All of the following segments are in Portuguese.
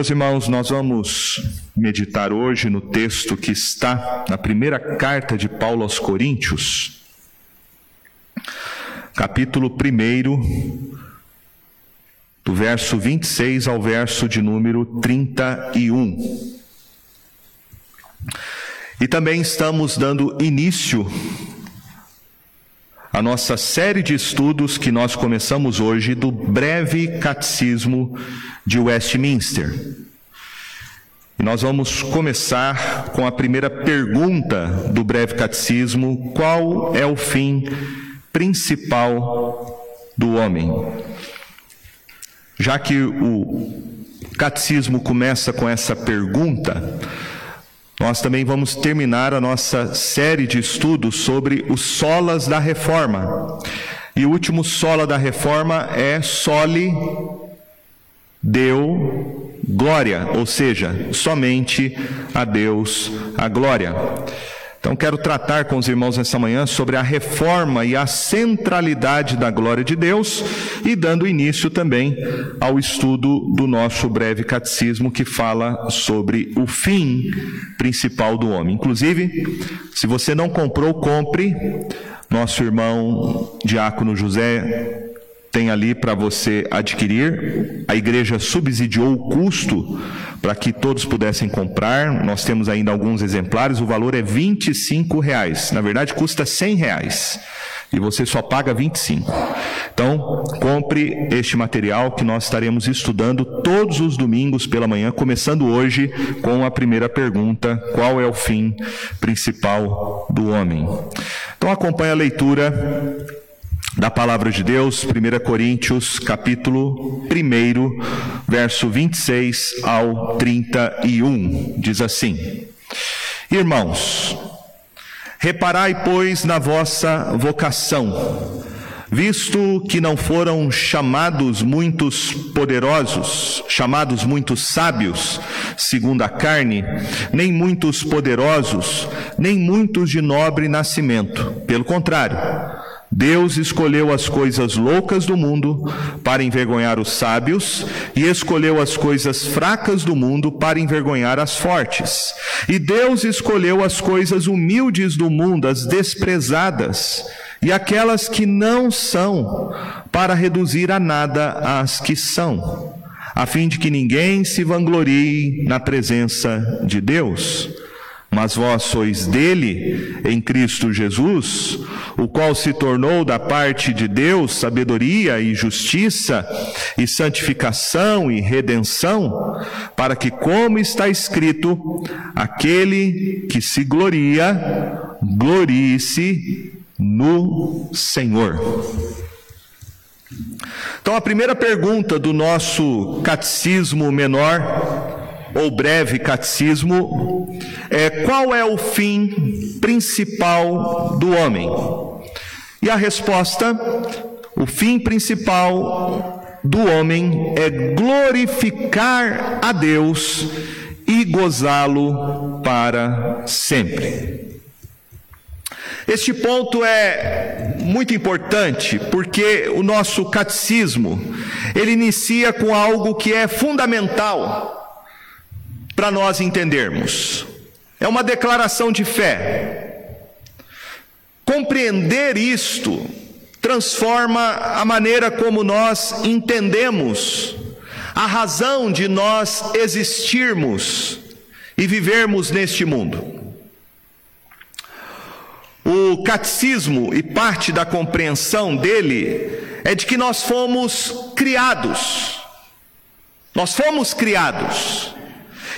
Meus irmãos, nós vamos meditar hoje no texto que está na primeira carta de Paulo aos Coríntios, capítulo 1, do verso 26 ao verso de número 31. E também estamos dando início à nossa série de estudos que nós começamos hoje do breve catecismo de Westminster. E nós vamos começar com a primeira pergunta do breve catecismo: qual é o fim principal do homem? Já que o catecismo começa com essa pergunta, nós também vamos terminar a nossa série de estudos sobre os solas da reforma. E o último sola da reforma é soli deu glória, ou seja, somente a Deus a glória. Então, quero tratar com os irmãos nessa manhã sobre a reforma e a centralidade da glória de Deus e dando início também ao estudo do nosso breve catecismo que fala sobre o fim principal do homem. Inclusive, se você não comprou, compre. Nosso irmão Diácono José tem ali para você adquirir. A igreja subsidiou o custo para que todos pudessem comprar. Nós temos ainda alguns exemplares. O valor é 25 reais. Na verdade, custa 100 reais. E você só paga 25. Então, compre este material que nós estaremos estudando todos os domingos pela manhã, começando hoje com a primeira pergunta: qual é o fim principal do homem? Então, acompanhe a leitura da palavra de Deus, 1 Coríntios, capítulo 1, verso 26 ao 31, diz assim: Irmãos, reparai, pois, na vossa vocação, visto que não foram chamados muitos poderosos, chamados muitos sábios, segundo a carne, nem muitos poderosos, nem muitos de nobre nascimento, pelo contrário, Deus escolheu as coisas loucas do mundo para envergonhar os sábios, e escolheu as coisas fracas do mundo para envergonhar as fortes. E Deus escolheu as coisas humildes do mundo, as desprezadas, e aquelas que não são, para reduzir a nada as que são, a fim de que ninguém se vanglorie na presença de Deus. Mas vós sois dele em Cristo Jesus, o qual se tornou da parte de Deus sabedoria e justiça e santificação e redenção, para que, como está escrito, aquele que se gloria, glorie-se no Senhor. Então, a primeira pergunta do nosso catecismo menor ou breve catecismo, é qual é o fim principal do homem? E a resposta, o fim principal do homem é glorificar a Deus e gozá-lo para sempre. Este ponto é muito importante porque o nosso catecismo, ele inicia com algo que é fundamental para nós entendermos. É uma declaração de fé. Compreender isto transforma a maneira como nós entendemos a razão de nós existirmos e vivermos neste mundo. O catecismo e parte da compreensão dele é de que nós fomos criados. Nós fomos criados.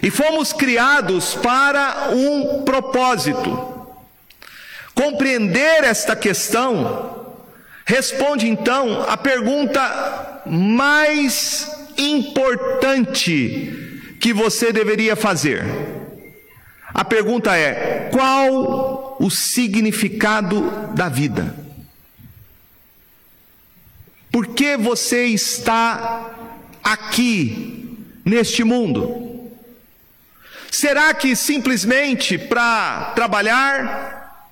E fomos criados para um propósito. Compreender esta questão responde então a pergunta mais importante que você deveria fazer. A pergunta é: qual o significado da vida? Por que você está aqui neste mundo? Será que simplesmente para trabalhar,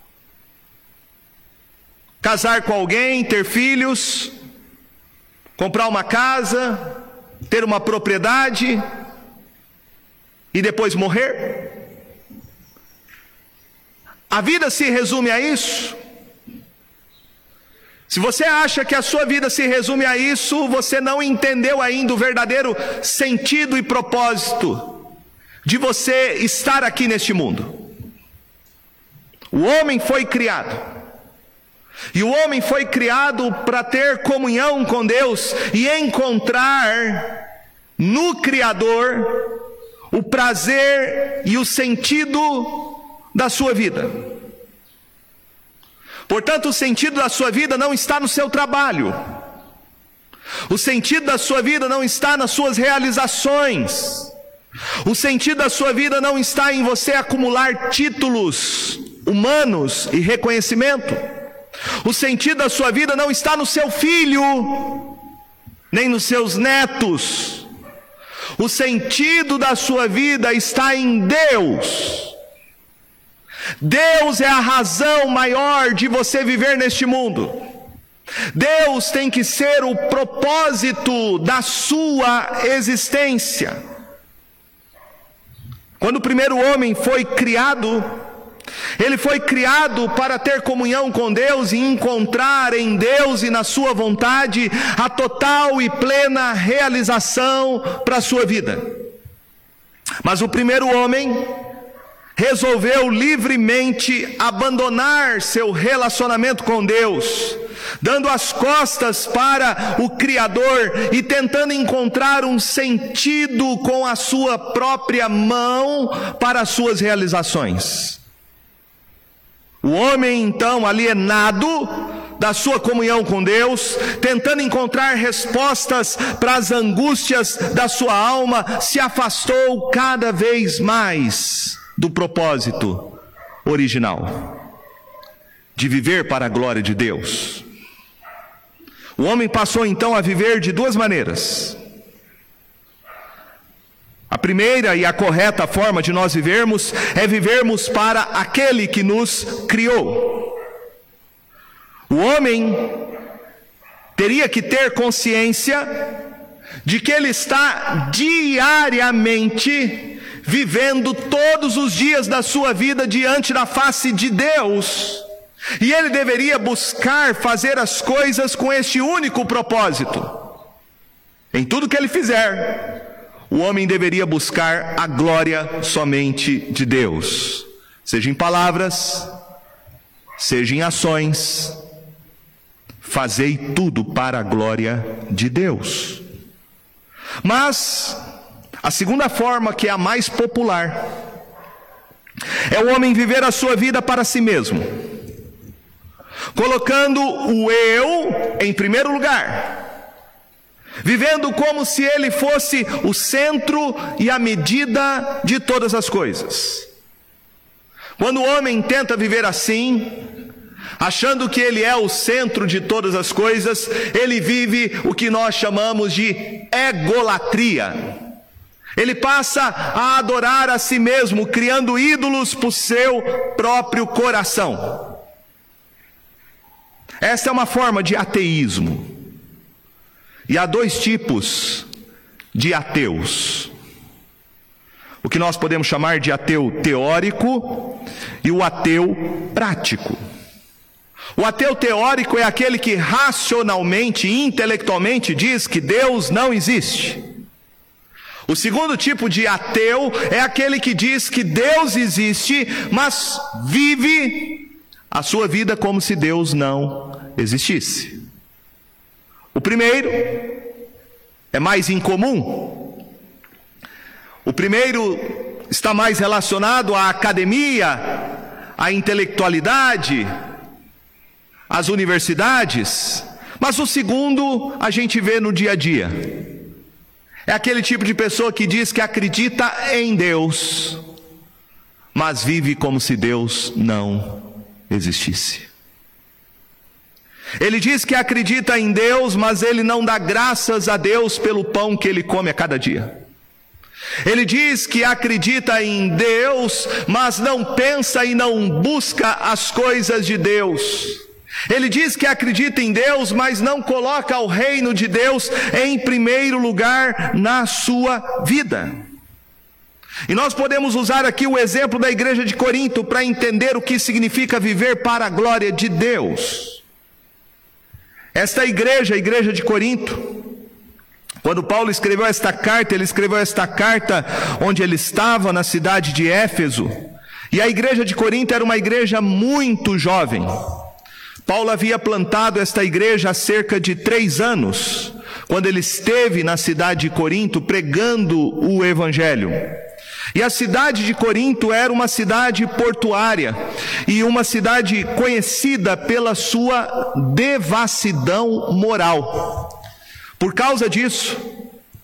casar com alguém, ter filhos, comprar uma casa, ter uma propriedade, e depois morrer? A vida se resume a isso? Se você acha que a sua vida se resume a isso, você não entendeu ainda o verdadeiro sentido e propósito de você estar aqui neste mundo. O homem foi criado, e o homem foi criado para ter comunhão com Deus e encontrar no Criador o prazer e o sentido da sua vida. Portanto, o sentido da sua vida não está no seu trabalho. O sentido da sua vida não está nas suas realizações. O sentido da sua vida não está em você acumular títulos humanos e reconhecimento. O sentido da sua vida não está no seu filho, nem nos seus netos. O sentido da sua vida está em Deus. Deus é a razão maior de você viver neste mundo. Deus tem que ser o propósito da sua existência. Quando o primeiro homem foi criado, ele foi criado para ter comunhão com Deus e encontrar em Deus e na Sua vontade a total e plena realização para a sua vida. Mas o primeiro homem, resolveu livremente abandonar seu relacionamento com Deus, dando as costas para o Criador e tentando encontrar um sentido com a sua própria mão para as suas realizações. O homem, então, alienado da sua comunhão com Deus, tentando encontrar respostas para as angústias da sua alma, se afastou cada vez mais do propósito original de viver para a glória de Deus. O homem passou então a viver de duas maneiras. A primeira e a correta forma de nós vivermos é vivermos para aquele que nos criou. O homem teria que ter consciência de que ele está diariamente vivendo todos os dias da sua vida diante da face de Deus. E ele deveria buscar fazer as coisas com este único propósito. Em tudo que ele fizer, o homem deveria buscar a glória somente de Deus, seja em palavras, seja em ações, fazei tudo para a glória de Deus. Mas a segunda forma, que é a mais popular, é o homem viver a sua vida para si mesmo, colocando o eu em primeiro lugar, vivendo como se ele fosse o centro e a medida de todas as coisas. Quando o homem tenta viver assim, achando que ele é o centro de todas as coisas, ele vive o que nós chamamos de egolatria. Ele passa a adorar a si mesmo, criando ídolos para o seu próprio coração. Essa é uma forma de ateísmo. E há dois tipos de ateus. O que nós podemos chamar de ateu teórico e o ateu prático. O ateu teórico é aquele que racionalmente intelectualmente diz que Deus não existe. O segundo tipo de ateu é aquele que diz que Deus existe, mas vive a sua vida como se Deus não existisse. O primeiro é mais incomum. O primeiro está mais relacionado à academia, à intelectualidade, às universidades, mas o segundo a gente vê no dia a dia. É aquele tipo de pessoa que diz que acredita em Deus, mas vive como se Deus não existisse. Ele diz que acredita em Deus, mas ele não dá graças a Deus pelo pão que ele come a cada dia. Ele diz que acredita em Deus, mas não pensa e não busca as coisas de Deus. Ele diz que acredita em Deus, mas não coloca o reino de Deus em primeiro lugar na sua vida. E nós podemos usar aqui o exemplo da igreja de Corinto para entender o que significa viver para a glória de Deus. Esta igreja, a igreja de Corinto, quando Paulo escreveu esta carta, ele escreveu esta carta onde ele estava, na cidade de Éfeso. E a igreja de Corinto era uma igreja muito jovem. Paulo havia plantado esta igreja há cerca de três anos, quando ele esteve na cidade de Corinto pregando o Evangelho. E a cidade de Corinto era uma cidade portuária e uma cidade conhecida pela sua devassidão moral. Por causa disso,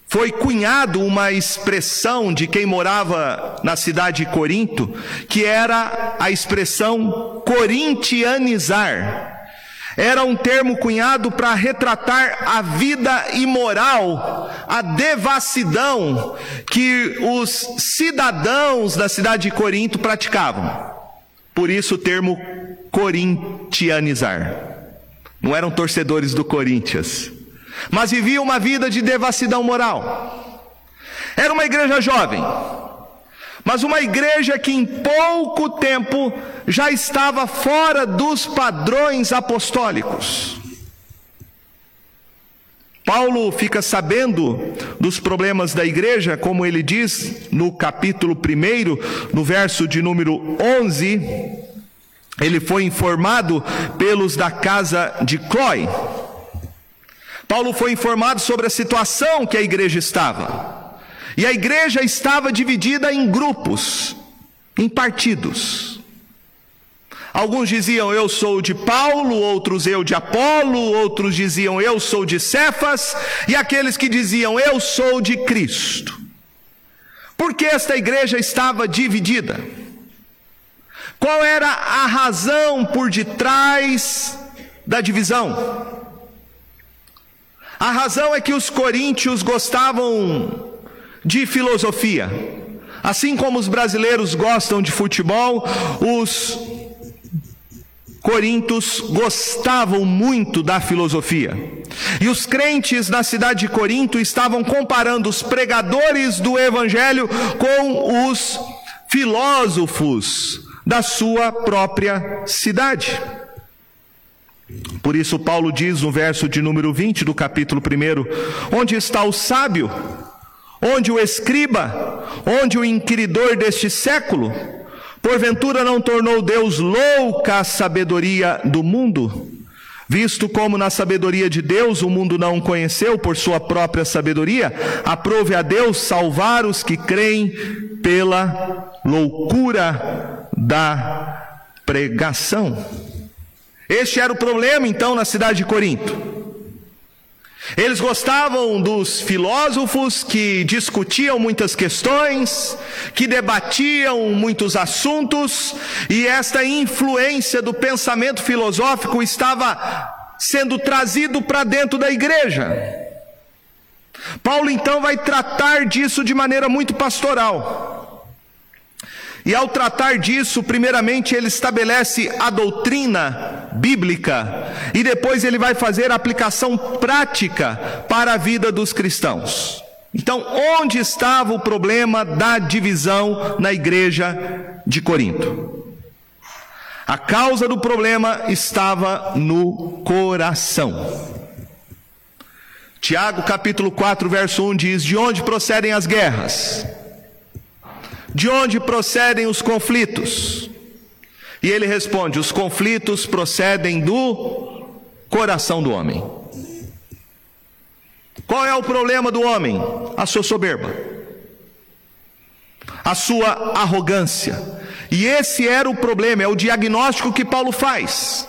foi cunhado uma expressão de quem morava na cidade de Corinto, que era a expressão corintianizar. Era um termo cunhado para retratar a vida imoral, a devassidão que os cidadãos da cidade de Corinto praticavam. Por isso o termo corintianizar. Não eram torcedores do Corinthians mas vivia uma vida de devassidão moral. Era uma igreja jovem, mas uma igreja que em pouco tempo já estava fora dos padrões apostólicos. Paulo fica sabendo dos problemas da igreja, como ele diz no capítulo 1, no verso de número 11, ele foi informado pelos da casa de Clói. Paulo foi informado sobre a situação que a igreja estava. E a igreja estava dividida em grupos, em partidos. Alguns diziam eu sou de Paulo, outros eu de Apolo, outros diziam eu sou de Cefas, e aqueles que diziam eu sou de Cristo. Por que esta igreja estava dividida? Qual era a razão por detrás da divisão? A razão é que os coríntios gostavam de filosofia. Assim como os brasileiros gostam de futebol, os Corintos gostavam muito da filosofia. E os crentes na cidade de Corinto estavam comparando os pregadores do evangelho com os filósofos da sua própria cidade. Por isso, Paulo diz no verso de número 20 do capítulo 1: Onde está o sábio? Onde o escriba? Onde o inquiridor deste século? Porventura não tornou Deus louca a sabedoria do mundo? Visto como na sabedoria de Deus o mundo não o conheceu por sua própria sabedoria, aprove a Deus salvar os que creem pela loucura da pregação. Este era o problema então na cidade de Corinto. Eles gostavam dos filósofos que discutiam muitas questões, que debatiam muitos assuntos, e esta influência do pensamento filosófico estava sendo trazido para dentro da igreja. Paulo então vai tratar disso de maneira muito pastoral. E ao tratar disso, primeiramente ele estabelece a doutrina bíblica e depois ele vai fazer aplicação prática para a vida dos cristãos. Então, onde estava o problema da divisão na igreja de Corinto? A causa do problema estava no coração. Tiago capítulo 4, verso 1 diz: De onde procedem as guerras? De onde procedem os conflitos? E ele responde: os conflitos procedem do coração do homem. Qual é o problema do homem? A sua soberba, a sua arrogância. E esse era o problema, é o diagnóstico que Paulo faz.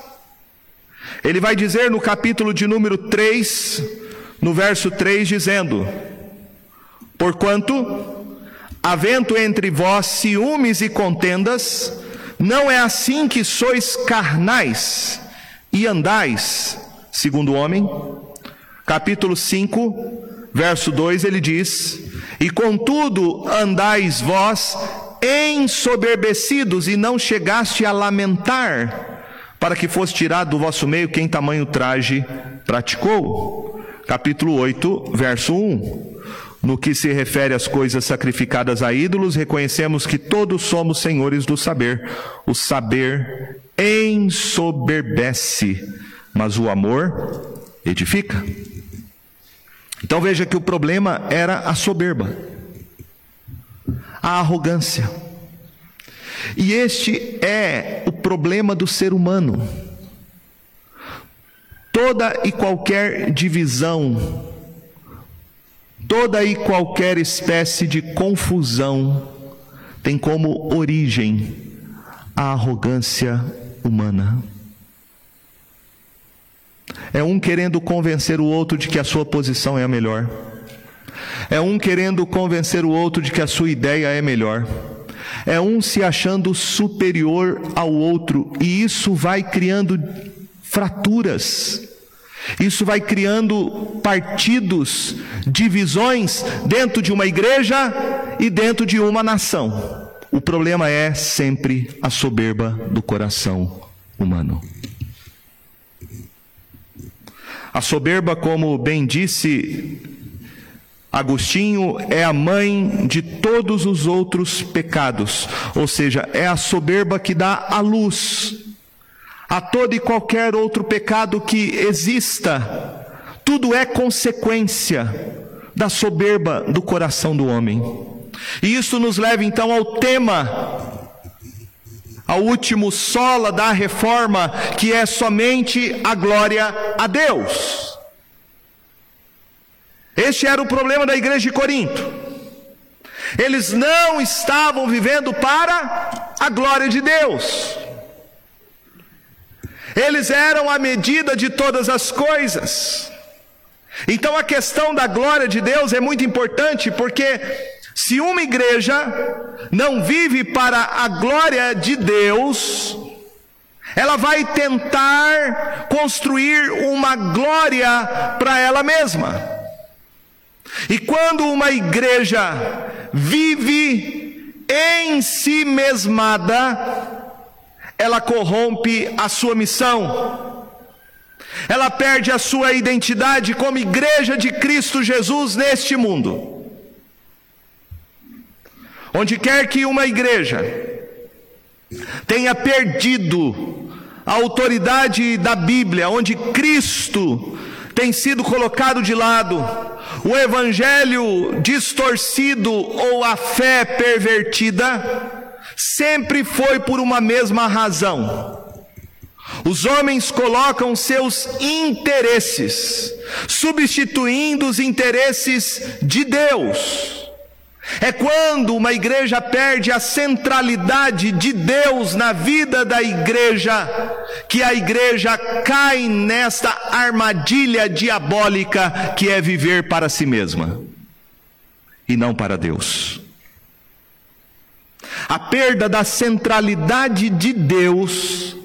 Ele vai dizer no capítulo de número 3, no verso 3, dizendo: Porquanto havendo entre vós ciúmes e contendas, não é assim que sois carnais e andais, segundo o homem? Capítulo 5, verso 2, ele diz: E contudo andais vós ensoberbecidos e não chegaste a lamentar, para que fosse tirado do vosso meio quem tamanho traje praticou. Capítulo 8, verso 1. No que se refere às coisas sacrificadas a ídolos, reconhecemos que todos somos senhores do saber. O saber ensoberbece, mas o amor edifica. Então veja que o problema era a soberba, a arrogância. E este é o problema do ser humano. Toda e qualquer divisão, toda e qualquer espécie de confusão tem como origem a arrogância humana. É um querendo convencer o outro de que a sua posição é a melhor. É um querendo convencer o outro de que a sua ideia é melhor. É um se achando superior ao outro, e isso vai criando fraturas. Isso vai criando partidos, divisões dentro de uma igreja e dentro de uma nação. O problema é sempre a soberba do coração humano. A soberba, como bem disse Agostinho, é a mãe de todos os outros pecados, ou seja, é a soberba que dá a luz a todo e qualquer outro pecado que exista. Tudo é consequência da soberba do coração do homem. E isso nos leva então ao tema ao último sola da reforma, que é somente a glória a Deus. Este era o problema da igreja de Corinto. Eles não estavam vivendo para a glória de Deus. Eles eram a medida de todas as coisas. Então a questão da glória de Deus é muito importante porque se uma igreja não vive para a glória de Deus, ela vai tentar construir uma glória para ela mesma. E quando uma igreja vive em si mesmada, ela corrompe a sua missão. Ela perde a sua identidade como igreja de Cristo Jesus neste mundo. Onde quer que uma igreja tenha perdido a autoridade da Bíblia, onde Cristo tem sido colocado de lado, o evangelho distorcido ou a fé pervertida, sempre foi por uma mesma razão. Os homens colocam seus interesses, substituindo os interesses de Deus. É quando uma igreja perde a centralidade de Deus na vida da igreja, que a igreja cai nesta armadilha diabólica que é viver para si mesma e não para Deus. A perda da centralidade de Deus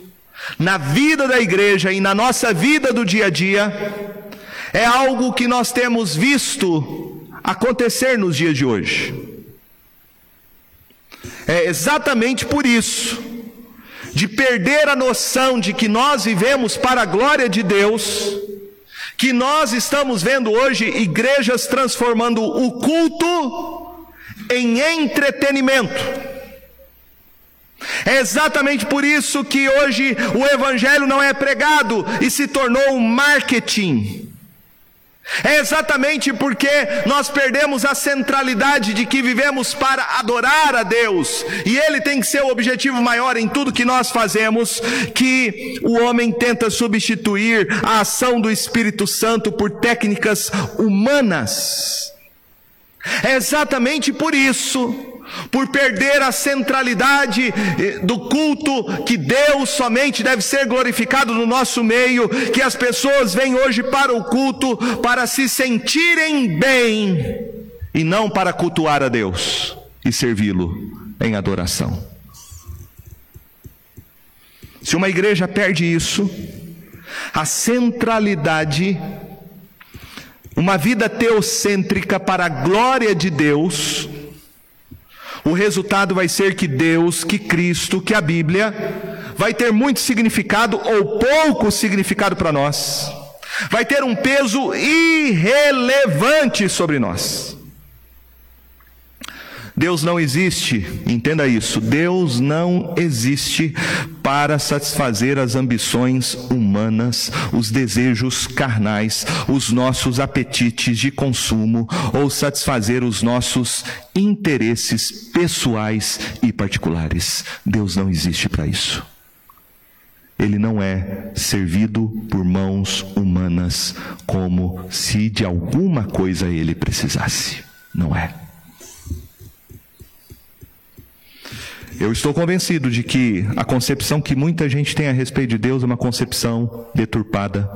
na vida da igreja e na nossa vida do dia a dia é algo que nós temos visto acontecer nos dias de hoje. É exatamente por isso, de perder a noção de que nós vivemos para a glória de Deus, que nós estamos vendo hoje igrejas transformando o culto em entretenimento. É exatamente por isso que hoje o Evangelho não é pregado e se tornou um marketing. É exatamente porque nós perdemos a centralidade de que vivemos para adorar a Deus, e Ele tem que ser o objetivo maior em tudo que nós fazemos, que o homem tenta substituir a ação do Espírito Santo por técnicas humanas. É exatamente por isso por perder a centralidade eh, do culto, que Deus somente deve ser glorificado no nosso meio, que as pessoas vêm hoje para o culto para se sentirem bem e não para cultuar a Deus e servi-lo em adoração. Se uma igreja perde isso, a centralidade, uma vida teocêntrica para a glória de Deus, o resultado vai ser que Deus, que Cristo, que a Bíblia vai ter muito significado ou pouco significado para nós. Vai ter um peso irrelevante sobre nós. Deus não existe, entenda isso, Deus não existe para satisfazer as ambições humanas, os desejos carnais, os nossos apetites de consumo ou satisfazer os nossos interesses pessoais e particulares. Deus não existe para isso. Ele não é servido por mãos humanas como se de alguma coisa ele precisasse. Não é. Eu estou convencido de que a concepção que muita gente tem a respeito de Deus é uma concepção deturpada,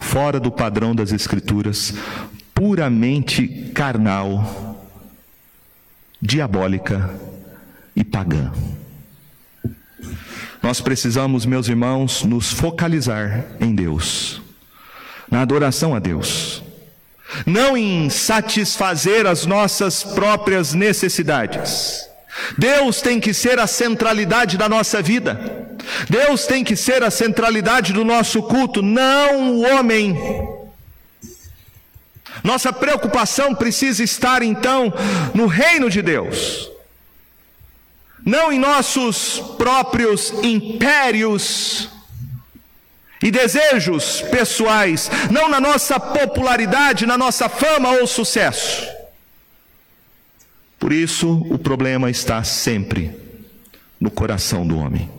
fora do padrão das Escrituras, puramente carnal, diabólica e pagã. Nós precisamos, meus irmãos, nos focalizar em Deus, na adoração a Deus, não em satisfazer as nossas próprias necessidades Deus tem que ser a centralidade da nossa vida. Deus tem que ser a centralidade do nosso culto, não o homem. Nossa preocupação precisa estar então no reino de Deus, não em nossos próprios impérios e desejos pessoais, não na nossa popularidade, na nossa fama ou sucesso. Por isso, o problema está sempre no coração do homem.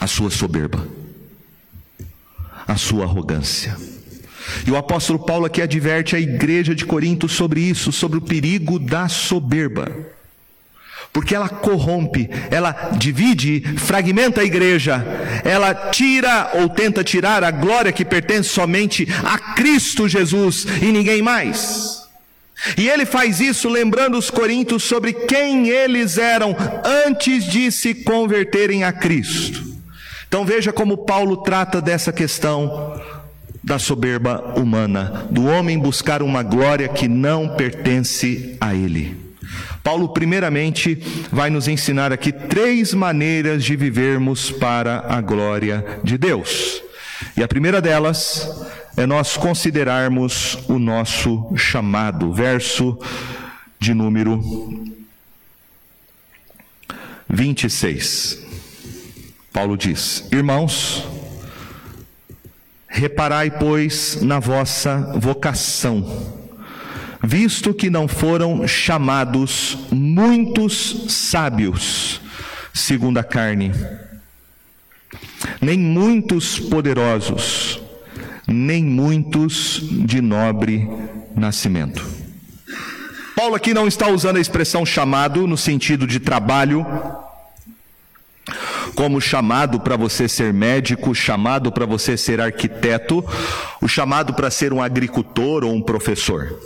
A sua soberba, a sua arrogância. E o apóstolo Paulo aqui adverte a igreja de Corinto sobre isso, sobre o perigo da soberba. Porque ela corrompe, ela divide, fragmenta a igreja, ela tira ou tenta tirar a glória que pertence somente a Cristo Jesus e ninguém mais. E ele faz isso lembrando os coríntios sobre quem eles eram antes de se converterem a Cristo. Então veja como Paulo trata dessa questão da soberba humana, do homem buscar uma glória que não pertence a ele. Paulo, primeiramente, vai nos ensinar aqui três maneiras de vivermos para a glória de Deus. E a primeira delas é nós considerarmos o nosso chamado. Verso de número 26. Paulo diz: Irmãos, reparai, pois, na vossa vocação, visto que não foram chamados muitos sábios, segundo a carne, nem muitos poderosos, nem muitos de nobre nascimento. Paulo aqui não está usando a expressão chamado no sentido de trabalho, como chamado para você ser médico, chamado para você ser arquiteto, o chamado para ser um agricultor ou um professor.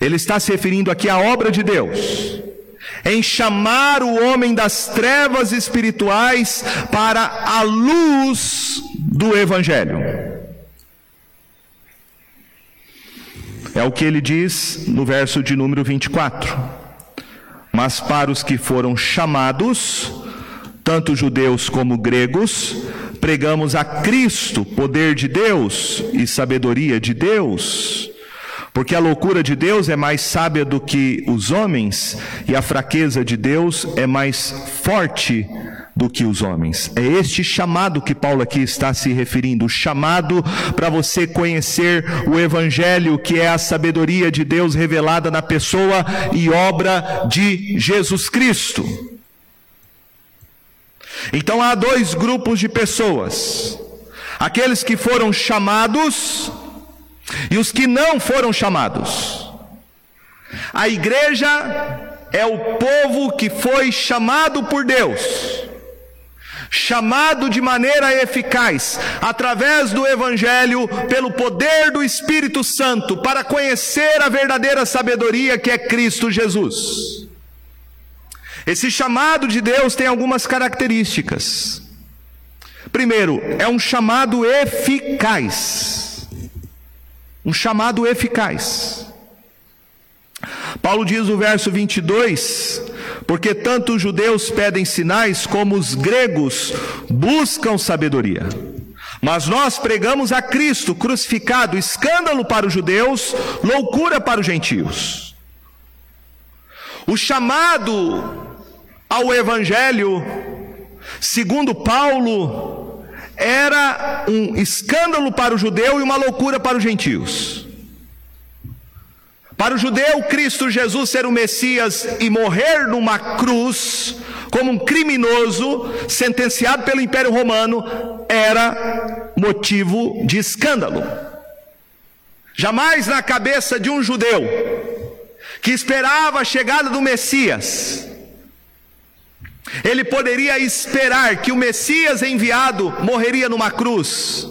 Ele está se referindo aqui à obra de Deus, em chamar o homem das trevas espirituais para a luz do Evangelho. É o que ele diz no verso de número 24. Mas para os que foram chamados, tanto judeus como gregos, pregamos a Cristo, poder de Deus e sabedoria de Deus. Porque a loucura de Deus é mais sábia do que os homens, e a fraqueza de Deus é mais forte do que os homens. É este chamado que Paulo aqui está se referindo, o chamado para você conhecer o evangelho, que é a sabedoria de Deus revelada na pessoa e obra de Jesus Cristo. Então há dois grupos de pessoas: aqueles que foram chamados e os que não foram chamados. A igreja é o povo que foi chamado por Deus chamado de maneira eficaz, através do Evangelho, pelo poder do Espírito Santo, para conhecer a verdadeira sabedoria que é Cristo Jesus. Esse chamado de Deus tem algumas características. Primeiro, é um chamado eficaz. Um chamado eficaz. Paulo diz no verso 22 porque tanto os judeus pedem sinais como os gregos buscam sabedoria. Mas nós pregamos a Cristo crucificado, escândalo para os judeus, loucura para os gentios. O chamado ao Evangelho, segundo Paulo, era um escândalo para o judeu e uma loucura para os gentios. Para o judeu, Cristo Jesus ser o Messias e morrer numa cruz, como um criminoso sentenciado pelo Império Romano, era motivo de escândalo. Jamais na cabeça de um judeu que esperava a chegada do Messias, ele poderia esperar que o Messias enviado morreria numa cruz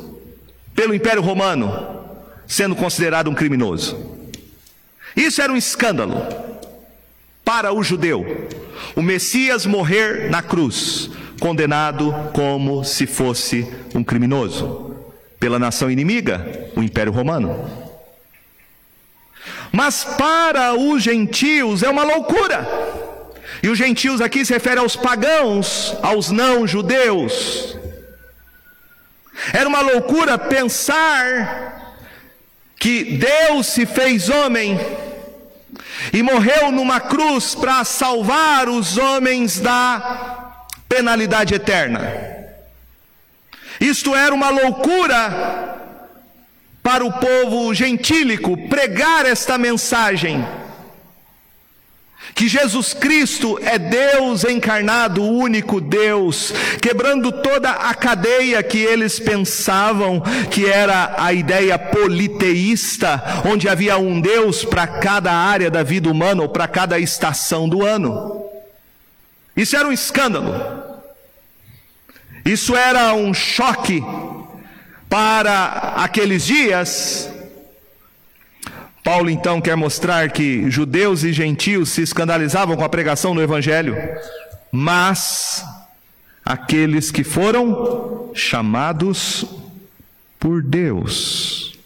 pelo Império Romano, sendo considerado um criminoso. Isso era um escândalo para o judeu. O Messias morrer na cruz, condenado como se fosse um criminoso pela nação inimiga, o Império Romano. Mas para os gentios é uma loucura. E os gentios aqui se refere aos pagãos, aos não judeus. Era uma loucura pensar que Deus se fez homem e morreu numa cruz para salvar os homens da penalidade eterna. Isto era uma loucura para o povo gentílico pregar esta mensagem. Que Jesus Cristo é Deus encarnado, o único Deus, quebrando toda a cadeia que eles pensavam que era a ideia politeísta, onde havia um Deus para cada área da vida humana ou para cada estação do ano. Isso era um escândalo. Isso era um choque para aqueles dias, Paulo então quer mostrar que judeus e gentios se escandalizavam com a pregação do Evangelho, mas aqueles que foram chamados por Deus.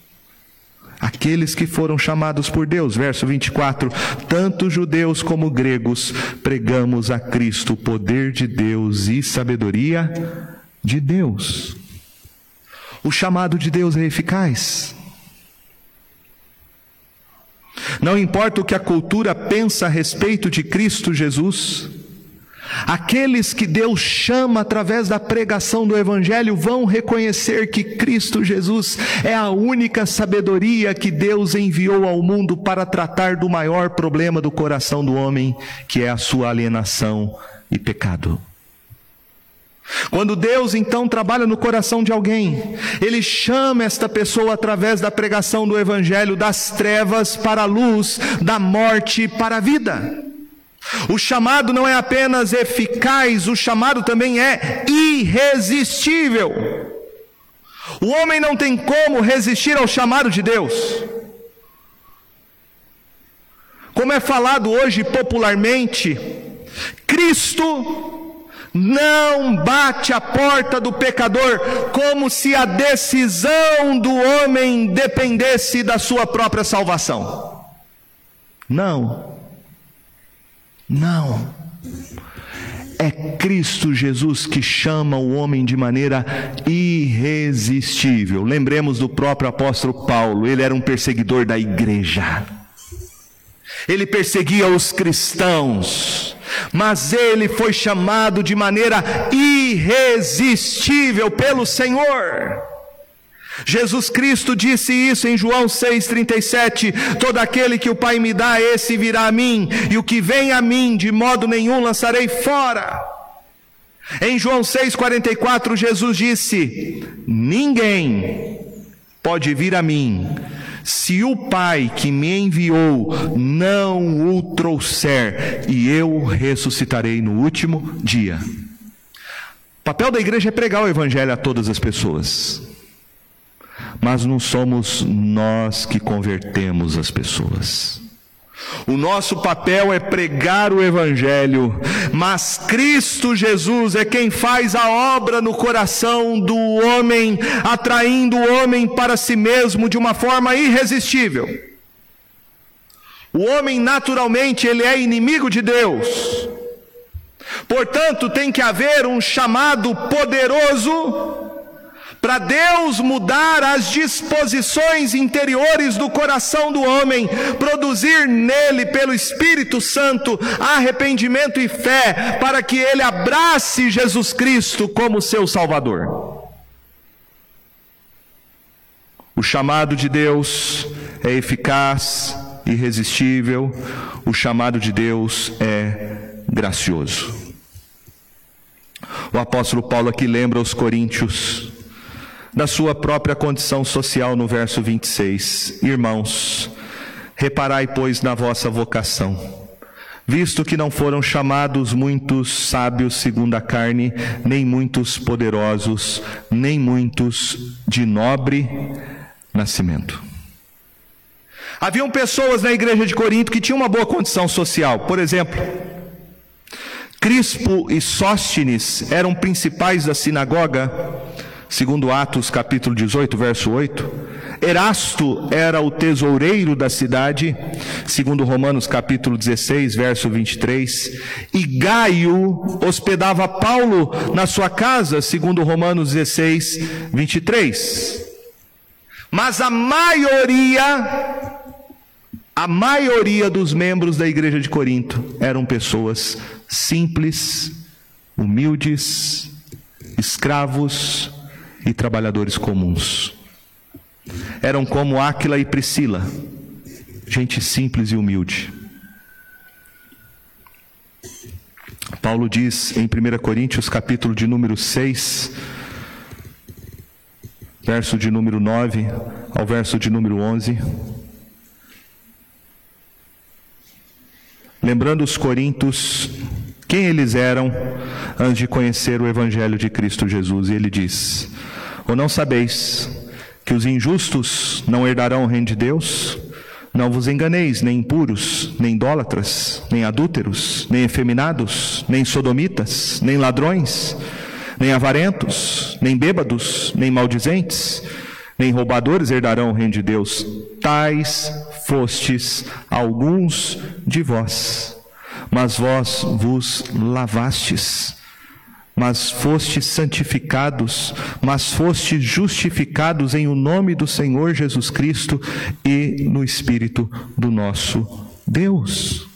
Aqueles que foram chamados por Deus, verso 24: tanto judeus como gregos pregamos a Cristo, o poder de Deus e sabedoria de Deus. O chamado de Deus é eficaz. Não importa o que a cultura pensa a respeito de Cristo Jesus, aqueles que Deus chama através da pregação do Evangelho vão reconhecer que Cristo Jesus é a única sabedoria que Deus enviou ao mundo para tratar do maior problema do coração do homem, que é a sua alienação e pecado. Quando Deus então trabalha no coração de alguém, Ele chama esta pessoa através da pregação do Evangelho das trevas para a luz, da morte para a vida. O chamado não é apenas eficaz, o chamado também é irresistível. O homem não tem como resistir ao chamado de Deus. Como é falado hoje popularmente, Cristo não bate a porta do pecador como se a decisão do homem dependesse da sua própria salvação. Não. Não. É Cristo Jesus que chama o homem de maneira irresistível. Lembremos do próprio apóstolo Paulo, ele era um perseguidor da igreja. Ele perseguia os cristãos mas ele foi chamado de maneira irresistível pelo Senhor. Jesus Cristo disse isso em João 6,37: Todo aquele que o Pai me dá, esse virá a mim, e o que vem a mim, de modo nenhum lançarei fora. Em João 6,44, Jesus disse: Ninguém pode vir a mim se o Pai que me enviou não o trouxer, e eu ressuscitarei no último dia. O papel da igreja é pregar o Evangelho a todas as pessoas, mas não somos nós que convertemos as pessoas. O nosso papel é pregar o Evangelho, mas Cristo Jesus é quem faz a obra no coração do homem, atraindo o homem para si mesmo de uma forma irresistível. O homem naturalmente ele é inimigo de Deus. Portanto, tem que haver um chamado poderoso para Deus mudar as disposições interiores do coração do homem, produzir nele, pelo Espírito Santo, arrependimento e fé, para que ele abrace Jesus Cristo como seu Salvador. O chamado de Deus é eficaz, irresistível, o chamado de Deus é gracioso. O apóstolo Paulo aqui lembra aos coríntios da sua própria condição social no verso 26. Irmãos, reparai, pois, na vossa vocação. Visto que não foram chamados muitos sábios segundo a carne, nem muitos poderosos, nem muitos de nobre nascimento. Haviam pessoas na igreja de Corinto que tinham uma boa condição social. Por exemplo, Crispo e Sóstines eram principais da sinagoga, segundo Atos capítulo 18, verso 8. Erasto era o tesoureiro da cidade, segundo Romanos capítulo 16, verso 23. E Gaio hospedava Paulo na sua casa, segundo Romanos 16, 23. Mas a maioria a maioria dos membros da igreja de Corinto eram pessoas simples, humildes, escravos e trabalhadores comuns. Eram como Áquila e Priscila, gente simples e humilde. Paulo diz em 1 Coríntios, capítulo de número 6, verso de número 9 ao verso de número 11. lembrando os coríntios quem eles eram antes de conhecer o evangelho de Cristo Jesus, e ele diz: Ou não sabeis que os injustos não herdarão o reino de Deus? Não vos enganeis, nem impuros, nem idólatras, nem adúlteros, nem efeminados, nem sodomitas, nem ladrões, nem avarentos, nem bêbados, nem maldizentes, nem roubadores herdarão o reino de Deus. Tais fostes alguns de vós, mas vós vos lavastes, mas fostes santificados, mas fostes justificados em o nome do Senhor Jesus Cristo e no Espírito do nosso Deus.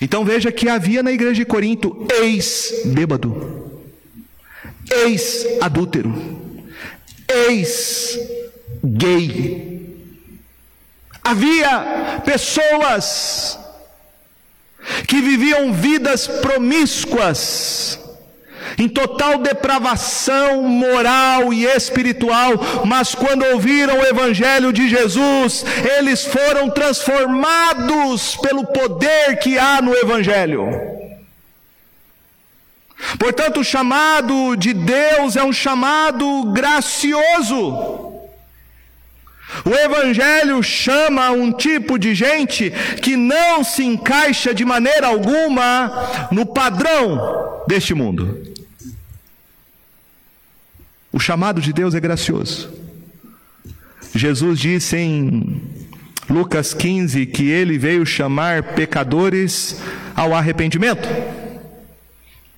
Então veja que havia na igreja de Corinto ex-bêbado, ex-adúltero, ex-gay, Havia pessoas que viviam vidas promíscuas, em total depravação moral e espiritual, mas quando ouviram o Evangelho de Jesus, eles foram transformados pelo poder que há no Evangelho. Portanto, o chamado de Deus é um chamado gracioso. O Evangelho chama um tipo de gente que não se encaixa de maneira alguma no padrão deste mundo. O chamado de Deus é gracioso. Jesus disse em Lucas 15 que ele veio chamar pecadores ao arrependimento.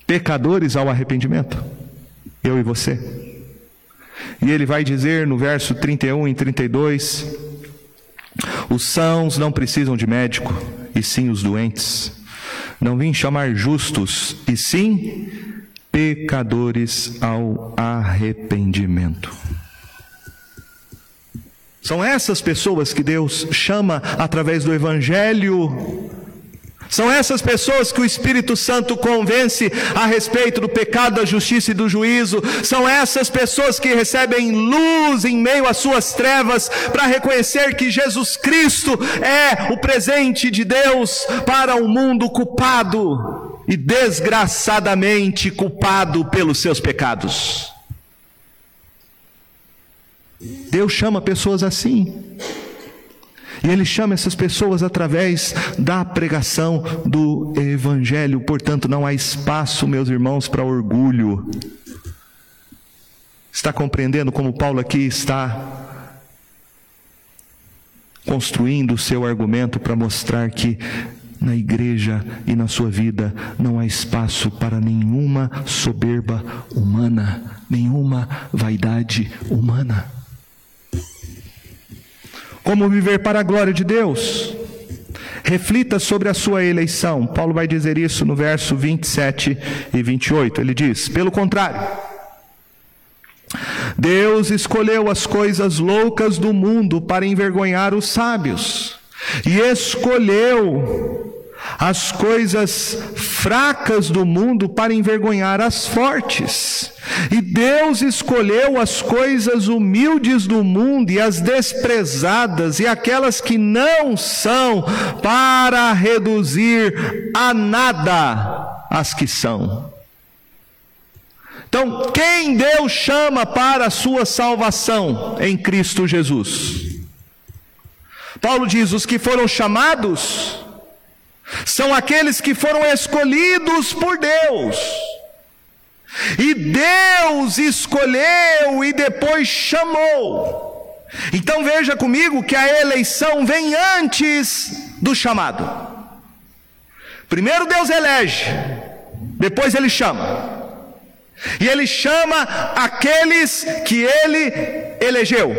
Pecadores ao arrependimento. Eu e você. E ele vai dizer no verso 31 e 32: Os sãos não precisam de médico, e sim os doentes. Não vim chamar justos, e sim pecadores ao arrependimento. São essas pessoas que Deus chama através do Evangelho são essas pessoas que o Espírito Santo convence a respeito do pecado, da justiça e do juízo. São essas pessoas que recebem luz em meio às suas trevas para reconhecer que Jesus Cristo é o presente de Deus para um mundo culpado e desgraçadamente culpado pelos seus pecados. Deus chama pessoas assim. E ele chama essas pessoas através da pregação do Evangelho. Portanto, não há espaço, meus irmãos, para orgulho. Está compreendendo como Paulo aqui está construindo o seu argumento para mostrar que na igreja e na sua vida não há espaço para nenhuma soberba humana, nenhuma vaidade humana. Como viver para a glória de Deus? Reflita sobre a sua eleição. Paulo vai dizer isso no verso 27 e 28. Ele diz: pelo contrário, Deus escolheu as coisas loucas do mundo para envergonhar os sábios, e escolheu as coisas fracas do mundo para envergonhar as fortes. E Deus escolheu as coisas humildes do mundo e as desprezadas e aquelas que não são para reduzir a nada as que são então, quem Deus chama para a sua salvação em Cristo Jesus? Paulo diz: os que foram chamados são aqueles que foram escolhidos por Deus. E Deus escolheu e depois chamou. Então veja comigo que a eleição vem antes do chamado. Primeiro Deus elege, depois ele chama. E ele chama aqueles que ele elegeu.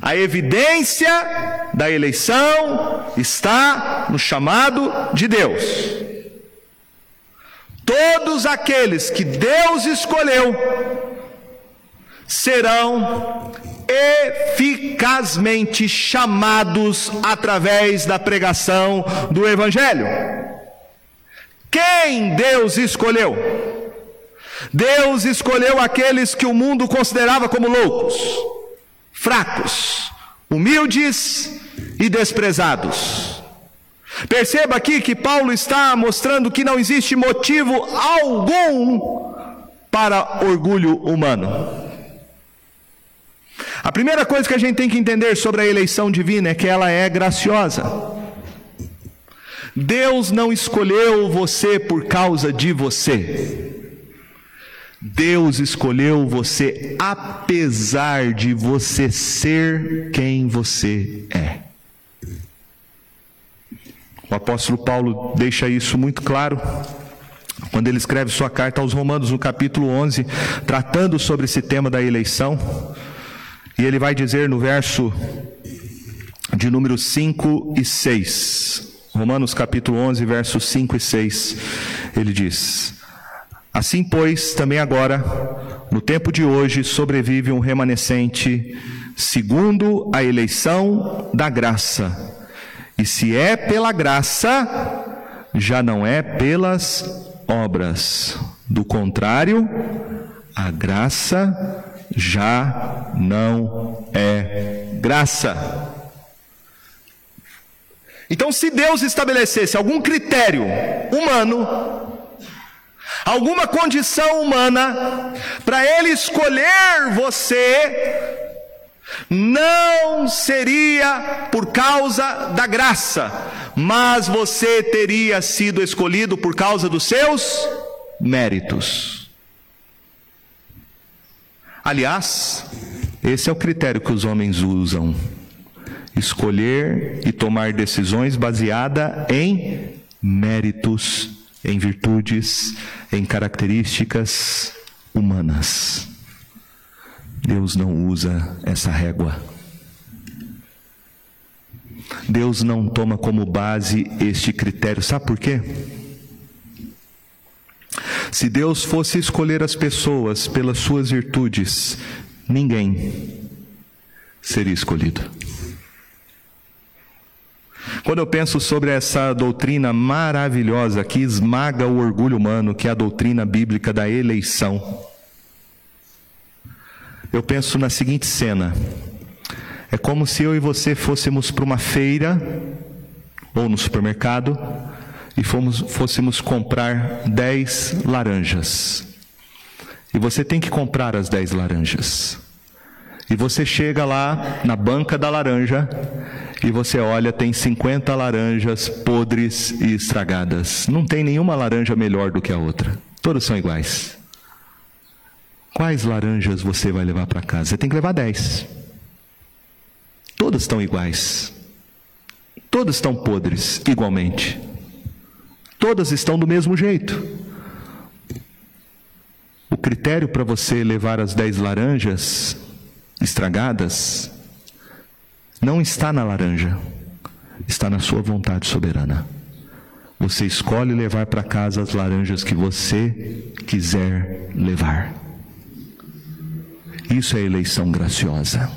A evidência da eleição está no chamado de Deus. Todos aqueles que Deus escolheu serão eficazmente chamados através da pregação do Evangelho. Quem Deus escolheu? Deus escolheu aqueles que o mundo considerava como loucos, fracos, humildes e desprezados. Perceba aqui que Paulo está mostrando que não existe motivo algum para orgulho humano. A primeira coisa que a gente tem que entender sobre a eleição divina é que ela é graciosa. Deus não escolheu você por causa de você. Deus escolheu você apesar de você ser quem você é. O apóstolo Paulo deixa isso muito claro quando ele escreve sua carta aos Romanos, no capítulo 11, tratando sobre esse tema da eleição. E ele vai dizer no verso de número 5 e 6. Romanos capítulo 11, versos 5 e 6, ele diz: Assim, pois, também agora, no tempo de hoje, sobrevive um remanescente segundo a eleição da graça. E se é pela graça, já não é pelas obras. Do contrário, a graça já não é graça. Então, se Deus estabelecesse algum critério humano, alguma condição humana, para Ele escolher você, não seria por causa da graça, mas você teria sido escolhido por causa dos seus méritos. Aliás, esse é o critério que os homens usam escolher e tomar decisões baseada em méritos, em virtudes, em características humanas. Deus não usa essa régua. Deus não toma como base este critério. Sabe por quê? Se Deus fosse escolher as pessoas pelas suas virtudes, ninguém seria escolhido. Quando eu penso sobre essa doutrina maravilhosa que esmaga o orgulho humano, que é a doutrina bíblica da eleição, eu penso na seguinte cena: é como se eu e você fôssemos para uma feira ou no supermercado e fomos, fôssemos comprar dez laranjas. E você tem que comprar as dez laranjas. E você chega lá na banca da laranja e você olha, tem 50 laranjas podres e estragadas. Não tem nenhuma laranja melhor do que a outra. Todas são iguais. Quais laranjas você vai levar para casa? Você tem que levar 10. Todas estão iguais. Todas estão podres igualmente. Todas estão do mesmo jeito. O critério para você levar as dez laranjas estragadas não está na laranja, está na sua vontade soberana. Você escolhe levar para casa as laranjas que você quiser levar. Isso é eleição graciosa.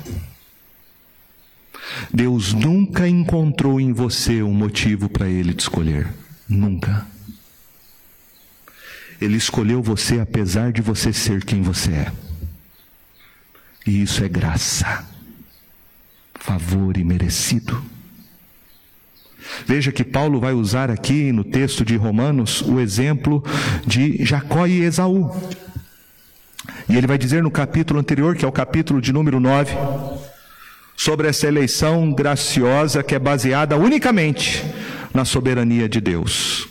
Deus nunca encontrou em você um motivo para ele te escolher. Nunca. Ele escolheu você apesar de você ser quem você é. E isso é graça, favor e merecido. Veja que Paulo vai usar aqui no texto de Romanos o exemplo de Jacó e Esaú. E ele vai dizer no capítulo anterior, que é o capítulo de número 9, sobre essa eleição graciosa que é baseada unicamente na soberania de Deus.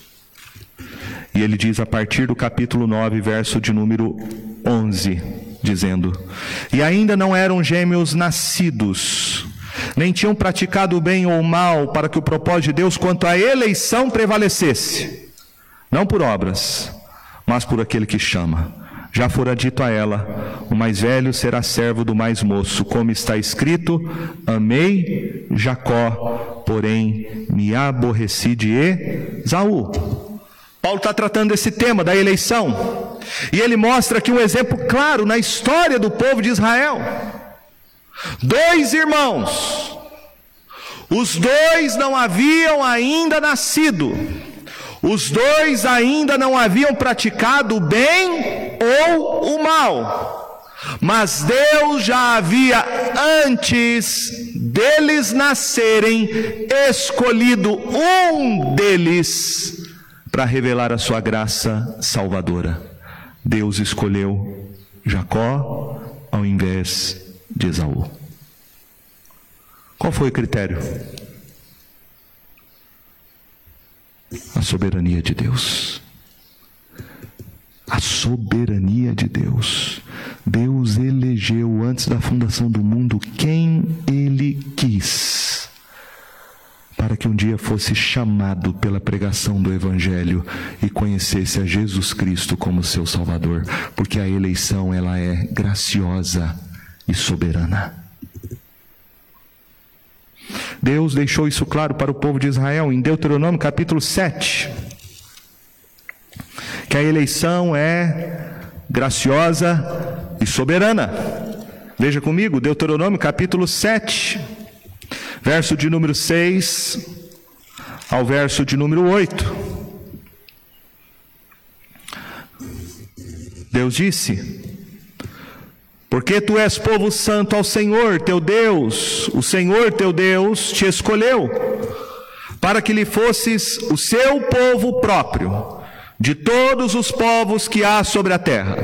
E ele diz a partir do capítulo 9, verso de número 11, dizendo: E ainda não eram gêmeos nascidos, nem tinham praticado o bem ou o mal, para que o propósito de Deus quanto à eleição prevalecesse, não por obras, mas por aquele que chama. Já fora dito a ela: o mais velho será servo do mais moço, como está escrito: Amei Jacó, porém me aborreci de Esaú. Paulo está tratando desse tema da eleição, e ele mostra aqui um exemplo claro na história do povo de Israel. Dois irmãos, os dois não haviam ainda nascido, os dois ainda não haviam praticado o bem ou o mal. Mas Deus já havia, antes deles nascerem, escolhido um deles para revelar a sua graça salvadora. Deus escolheu Jacó ao invés de Esaú. Qual foi o critério? a soberania de Deus. A soberania de Deus. Deus elegeu antes da fundação do mundo quem ele quis, para que um dia fosse chamado pela pregação do Evangelho e conhecesse a Jesus Cristo como seu Salvador, porque a eleição ela é graciosa e soberana. Deus deixou isso claro para o povo de Israel em Deuteronômio capítulo 7. Que a eleição é graciosa e soberana. Veja comigo, Deuteronômio capítulo 7, verso de número 6 ao verso de número 8. Deus disse: porque tu és povo santo ao Senhor teu Deus, o Senhor teu Deus te escolheu, para que lhe fosses o seu povo próprio, de todos os povos que há sobre a terra.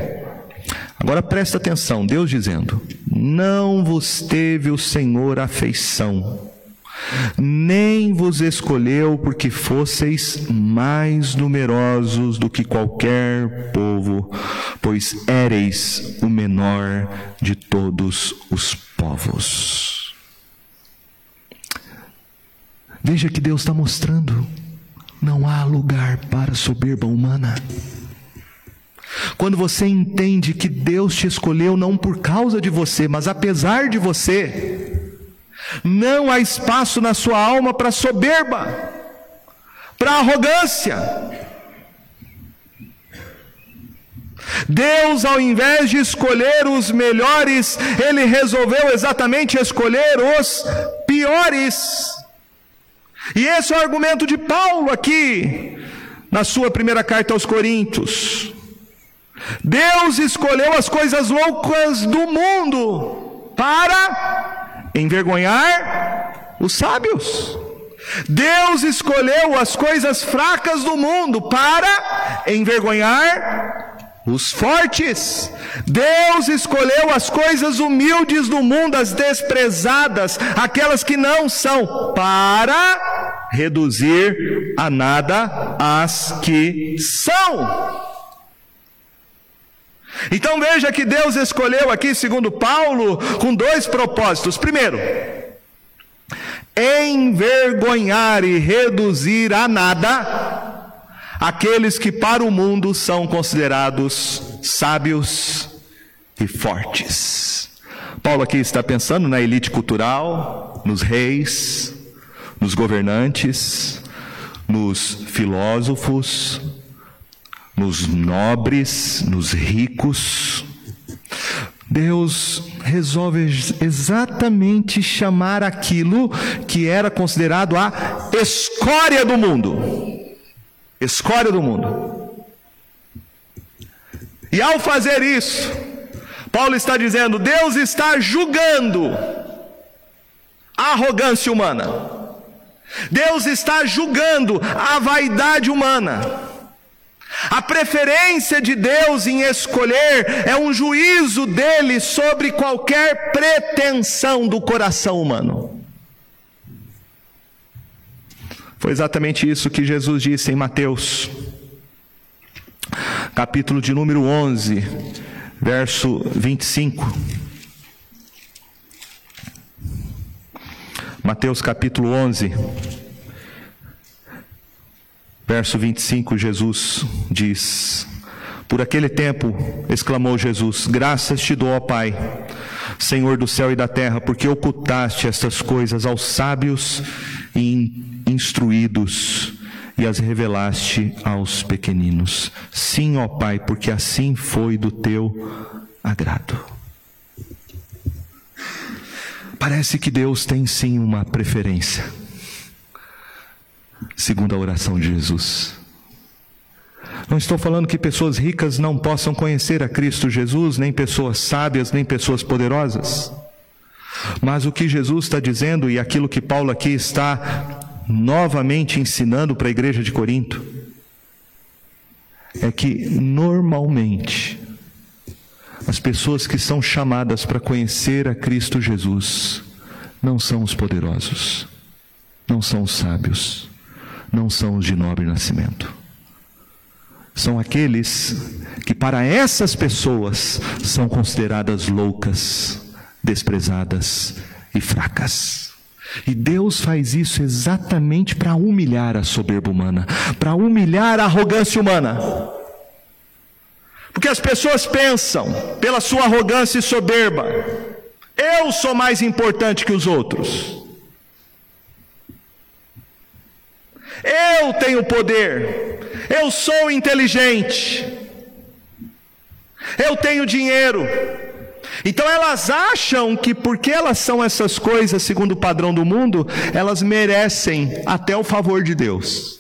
Agora presta atenção, Deus dizendo: Não vos teve o Senhor afeição nem vos escolheu porque fosseis mais numerosos do que qualquer povo, pois éreis o menor de todos os povos. Veja que Deus está mostrando: não há lugar para soberba humana. Quando você entende que Deus te escolheu não por causa de você, mas apesar de você, não há espaço na sua alma para soberba, para arrogância. Deus, ao invés de escolher os melhores, Ele resolveu exatamente escolher os piores. E esse é o argumento de Paulo aqui, na sua primeira carta aos Coríntios. Deus escolheu as coisas loucas do mundo para envergonhar os sábios. Deus escolheu as coisas fracas do mundo para envergonhar os fortes. Deus escolheu as coisas humildes do mundo, as desprezadas, aquelas que não são, para reduzir a nada as que são. Então veja que Deus escolheu aqui, segundo Paulo, com dois propósitos. Primeiro, envergonhar e reduzir a nada aqueles que para o mundo são considerados sábios e fortes. Paulo aqui está pensando na elite cultural, nos reis, nos governantes, nos filósofos, nos nobres, nos ricos. Deus resolve exatamente chamar aquilo que era considerado a escória do mundo. Escória do mundo. E ao fazer isso, Paulo está dizendo: Deus está julgando a arrogância humana. Deus está julgando a vaidade humana. A preferência de Deus em escolher é um juízo dele sobre qualquer pretensão do coração humano. Foi exatamente isso que Jesus disse em Mateus, capítulo de número 11, verso 25. Mateus capítulo 11, verso 25, Jesus diz: Por aquele tempo, exclamou Jesus, graças te dou, ó Pai, Senhor do céu e da terra, porque ocultaste estas coisas aos sábios e instruídos e as revelaste aos pequeninos. Sim, ó Pai, porque assim foi do teu agrado. Parece que Deus tem sim uma preferência, segundo a oração de Jesus. Não estou falando que pessoas ricas não possam conhecer a Cristo Jesus, nem pessoas sábias, nem pessoas poderosas. Mas o que Jesus está dizendo e aquilo que Paulo aqui está novamente ensinando para a igreja de Corinto é que normalmente as pessoas que são chamadas para conhecer a Cristo Jesus não são os poderosos, não são os sábios, não são os de nobre nascimento. São aqueles que, para essas pessoas, são consideradas loucas, desprezadas e fracas. E Deus faz isso exatamente para humilhar a soberba humana, para humilhar a arrogância humana. Porque as pessoas pensam, pela sua arrogância e soberba, eu sou mais importante que os outros. Eu tenho poder. Eu sou inteligente. Eu tenho dinheiro. Então elas acham que porque elas são essas coisas, segundo o padrão do mundo, elas merecem até o favor de Deus.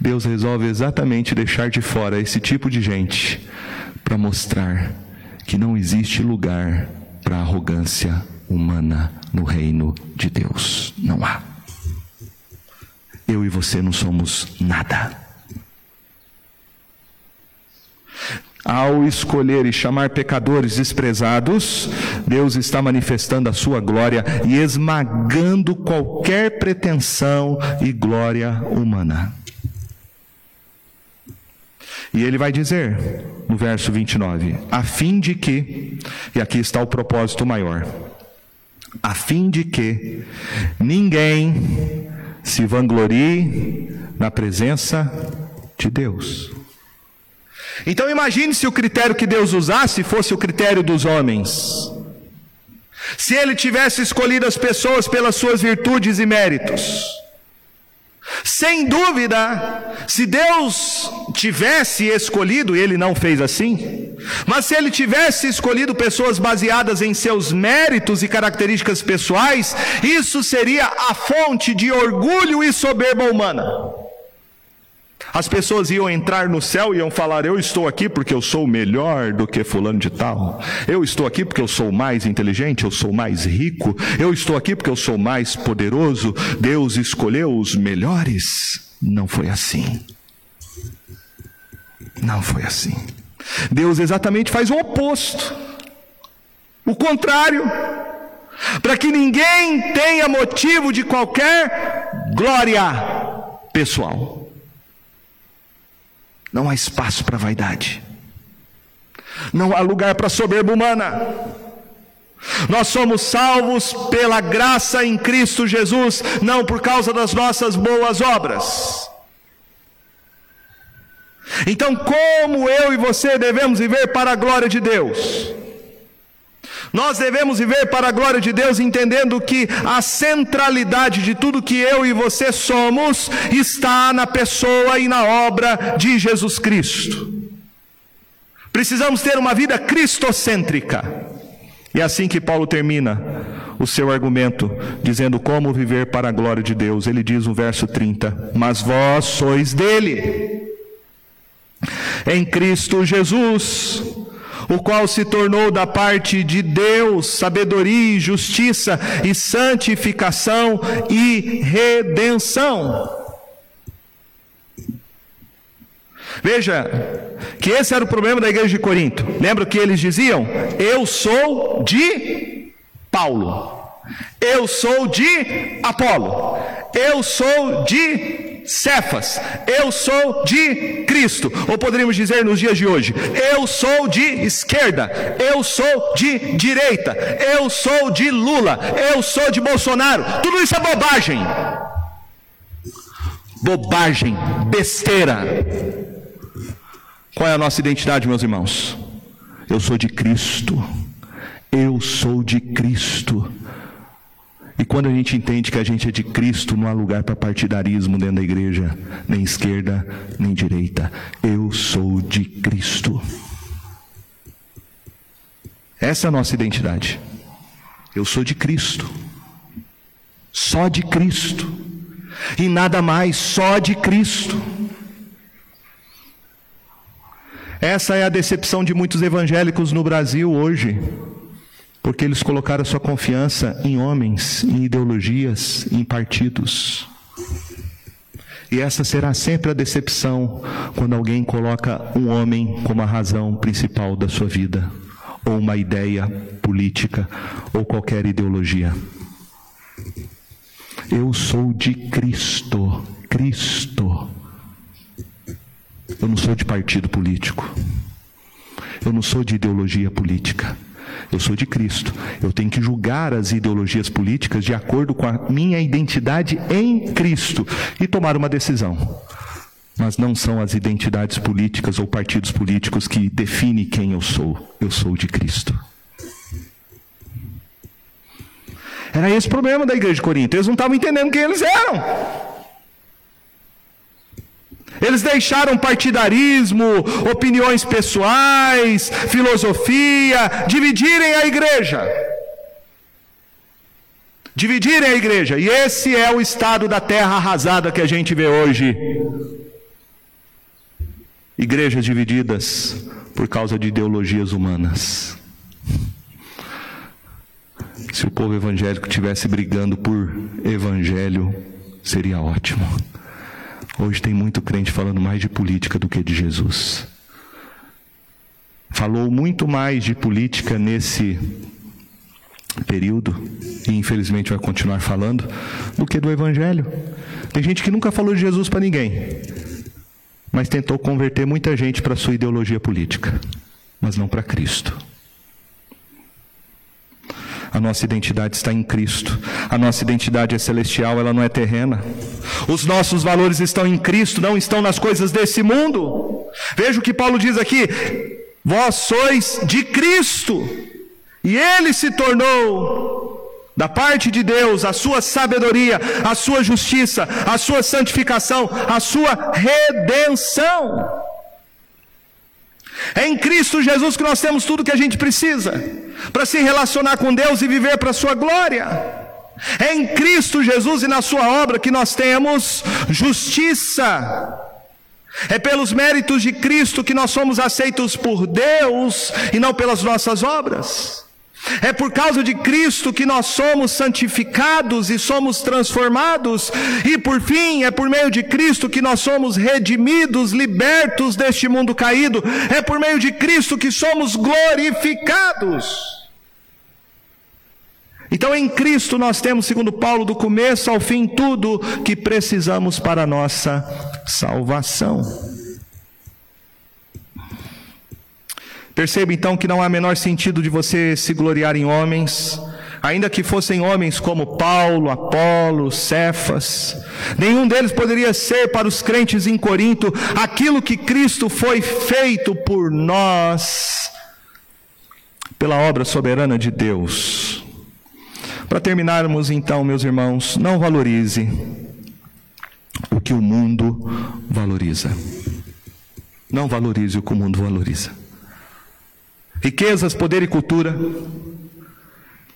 Deus resolve exatamente deixar de fora esse tipo de gente para mostrar que não existe lugar para arrogância humana no reino de Deus. Não há. Eu e você não somos nada. Ao escolher e chamar pecadores desprezados, Deus está manifestando a sua glória e esmagando qualquer pretensão e glória humana. E ele vai dizer no verso 29, a fim de que, e aqui está o propósito maior, a fim de que ninguém se vanglorie na presença de Deus. Então imagine se o critério que Deus usasse fosse o critério dos homens. Se ele tivesse escolhido as pessoas pelas suas virtudes e méritos. Sem dúvida, se Deus tivesse escolhido, ele não fez assim, mas se ele tivesse escolhido pessoas baseadas em seus méritos e características pessoais, isso seria a fonte de orgulho e soberba humana. As pessoas iam entrar no céu e iam falar: Eu estou aqui porque eu sou melhor do que Fulano de Tal. Eu estou aqui porque eu sou mais inteligente, eu sou mais rico. Eu estou aqui porque eu sou mais poderoso. Deus escolheu os melhores. Não foi assim. Não foi assim. Deus exatamente faz o oposto. O contrário. Para que ninguém tenha motivo de qualquer glória pessoal. Não há espaço para vaidade. Não há lugar para soberba humana. Nós somos salvos pela graça em Cristo Jesus, não por causa das nossas boas obras. Então, como eu e você devemos viver para a glória de Deus? Nós devemos viver para a glória de Deus, entendendo que a centralidade de tudo que eu e você somos está na pessoa e na obra de Jesus Cristo. Precisamos ter uma vida cristocêntrica. E é assim que Paulo termina o seu argumento, dizendo como viver para a glória de Deus. Ele diz no verso 30: Mas vós sois dele, em Cristo Jesus o qual se tornou da parte de Deus sabedoria, justiça e santificação e redenção. Veja que esse era o problema da igreja de Corinto. Lembra que eles diziam? Eu sou de Paulo. Eu sou de Apolo. Eu sou de Cefas, eu sou de Cristo. Ou poderíamos dizer nos dias de hoje, eu sou de esquerda, eu sou de direita, eu sou de Lula, eu sou de Bolsonaro. Tudo isso é bobagem. Bobagem, besteira. Qual é a nossa identidade, meus irmãos? Eu sou de Cristo. Eu sou de Cristo. E quando a gente entende que a gente é de Cristo, não há lugar para partidarismo dentro da igreja, nem esquerda, nem direita. Eu sou de Cristo. Essa é a nossa identidade. Eu sou de Cristo. Só de Cristo. E nada mais, só de Cristo. Essa é a decepção de muitos evangélicos no Brasil hoje porque eles colocaram sua confiança em homens, em ideologias, em partidos. E essa será sempre a decepção quando alguém coloca um homem como a razão principal da sua vida, ou uma ideia política, ou qualquer ideologia. Eu sou de Cristo, Cristo. Eu não sou de partido político. Eu não sou de ideologia política. Eu sou de Cristo. Eu tenho que julgar as ideologias políticas de acordo com a minha identidade em Cristo e tomar uma decisão. Mas não são as identidades políticas ou partidos políticos que definem quem eu sou. Eu sou de Cristo. Era esse o problema da igreja de Corinto. Eles não estavam entendendo quem eles eram. Eles deixaram partidarismo, opiniões pessoais, filosofia, dividirem a igreja. Dividirem a igreja. E esse é o estado da terra arrasada que a gente vê hoje. Igrejas divididas por causa de ideologias humanas. Se o povo evangélico tivesse brigando por evangelho, seria ótimo. Hoje tem muito crente falando mais de política do que de Jesus. Falou muito mais de política nesse período, e infelizmente vai continuar falando, do que do Evangelho. Tem gente que nunca falou de Jesus para ninguém, mas tentou converter muita gente para sua ideologia política, mas não para Cristo. A nossa identidade está em Cristo. A nossa identidade é celestial, ela não é terrena. Os nossos valores estão em Cristo, não estão nas coisas desse mundo. Veja o que Paulo diz aqui: Vós sois de Cristo, e Ele se tornou da parte de Deus, a sua sabedoria, a sua justiça, a sua santificação, a sua redenção. É em Cristo Jesus que nós temos tudo que a gente precisa para se relacionar com Deus e viver para a sua glória. É em Cristo Jesus e na sua obra que nós temos justiça. É pelos méritos de Cristo que nós somos aceitos por Deus e não pelas nossas obras. É por causa de Cristo que nós somos santificados e somos transformados, e por fim, é por meio de Cristo que nós somos redimidos, libertos deste mundo caído, é por meio de Cristo que somos glorificados. Então, em Cristo nós temos, segundo Paulo, do começo ao fim, tudo que precisamos para a nossa salvação. Perceba então que não há menor sentido de você se gloriar em homens, ainda que fossem homens como Paulo, Apolo, Cefas, nenhum deles poderia ser para os crentes em Corinto aquilo que Cristo foi feito por nós, pela obra soberana de Deus. Para terminarmos então, meus irmãos, não valorize o que o mundo valoriza. Não valorize o que o mundo valoriza. Riquezas, poder e cultura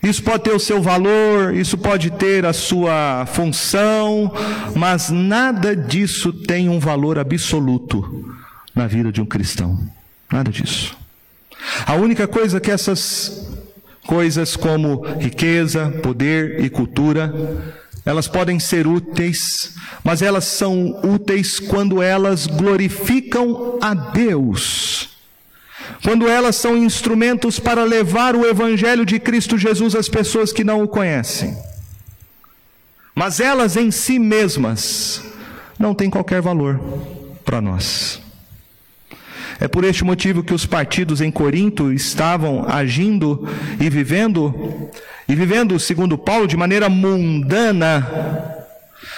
isso pode ter o seu valor, isso pode ter a sua função, mas nada disso tem um valor absoluto na vida de um cristão. Nada disso. A única coisa que essas coisas como riqueza, poder e cultura, elas podem ser úteis, mas elas são úteis quando elas glorificam a Deus quando elas são instrumentos para levar o Evangelho de Cristo Jesus às pessoas que não o conhecem. Mas elas em si mesmas não têm qualquer valor para nós. É por este motivo que os partidos em Corinto estavam agindo e vivendo, e vivendo, segundo Paulo, de maneira mundana,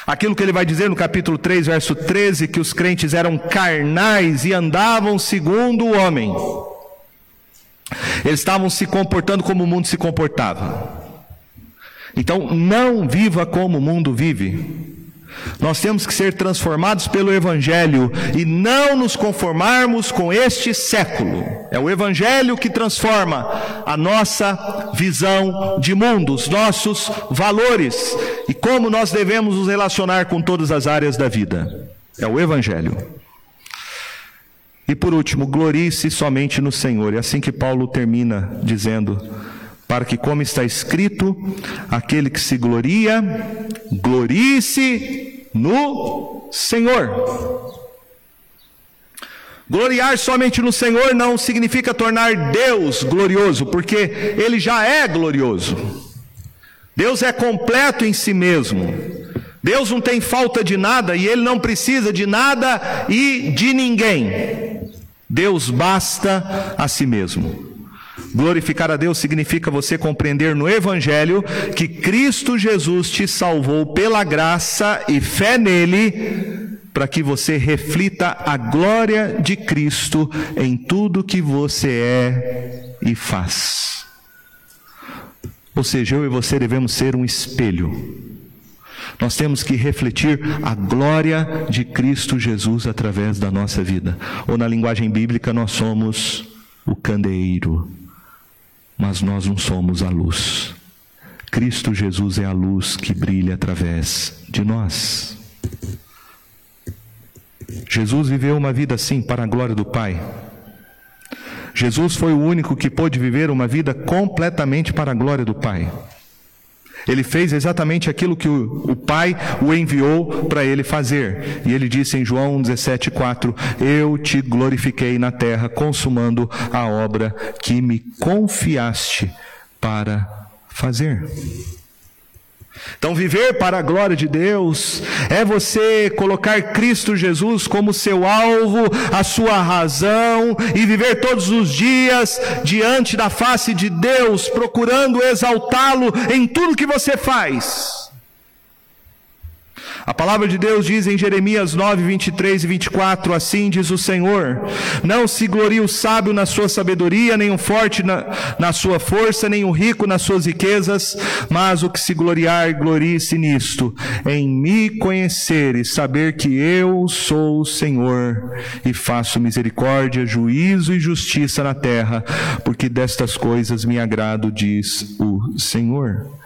Aquilo que ele vai dizer no capítulo 3, verso 13, que os crentes eram carnais e andavam segundo o homem. Eles estavam se comportando como o mundo se comportava. Então, não viva como o mundo vive. Nós temos que ser transformados pelo Evangelho e não nos conformarmos com este século. É o Evangelho que transforma a nossa visão de mundo, os nossos valores e como nós devemos nos relacionar com todas as áreas da vida. É o Evangelho. E por último, glorie-se somente no Senhor. É assim que Paulo termina dizendo: para que, como está escrito, aquele que se gloria, glorie-se no Senhor. Gloriar somente no Senhor não significa tornar Deus glorioso, porque Ele já é glorioso. Deus é completo em si mesmo. Deus não tem falta de nada e Ele não precisa de nada e de ninguém. Deus basta a si mesmo. Glorificar a Deus significa você compreender no Evangelho que Cristo Jesus te salvou pela graça e fé nele, para que você reflita a glória de Cristo em tudo que você é e faz. Ou seja, eu e você devemos ser um espelho. Nós temos que refletir a glória de Cristo Jesus através da nossa vida. Ou na linguagem bíblica, nós somos o candeeiro, mas nós não somos a luz. Cristo Jesus é a luz que brilha através de nós. Jesus viveu uma vida assim para a glória do Pai. Jesus foi o único que pôde viver uma vida completamente para a glória do Pai. Ele fez exatamente aquilo que o, Pai o enviou para ele fazer. E ele disse em João 17,4: Eu te glorifiquei na terra, consumando a obra que me confiaste para fazer. Então, viver para a glória de Deus é você colocar Cristo Jesus como seu alvo, a sua razão, e viver todos os dias diante da face de Deus, procurando exaltá-lo em tudo que você faz. A palavra de Deus diz em Jeremias 9, 23 e 24: Assim diz o Senhor: Não se glorie o sábio na sua sabedoria, nem o forte na, na sua força, nem o rico nas suas riquezas, mas o que se gloriar, glorie-se nisto, em me conhecer e saber que eu sou o Senhor e faço misericórdia, juízo e justiça na terra, porque destas coisas me agrado, diz o Senhor.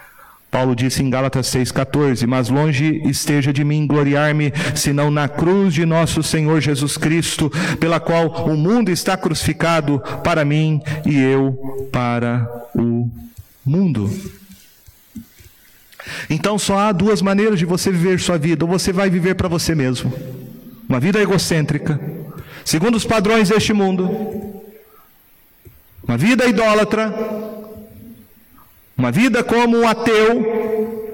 Paulo disse em Gálatas 6,14: Mas longe esteja de mim gloriar-me, senão na cruz de nosso Senhor Jesus Cristo, pela qual o mundo está crucificado para mim e eu para o mundo. Então só há duas maneiras de você viver sua vida: ou você vai viver para você mesmo, uma vida egocêntrica, segundo os padrões deste mundo, uma vida idólatra, uma vida como um ateu,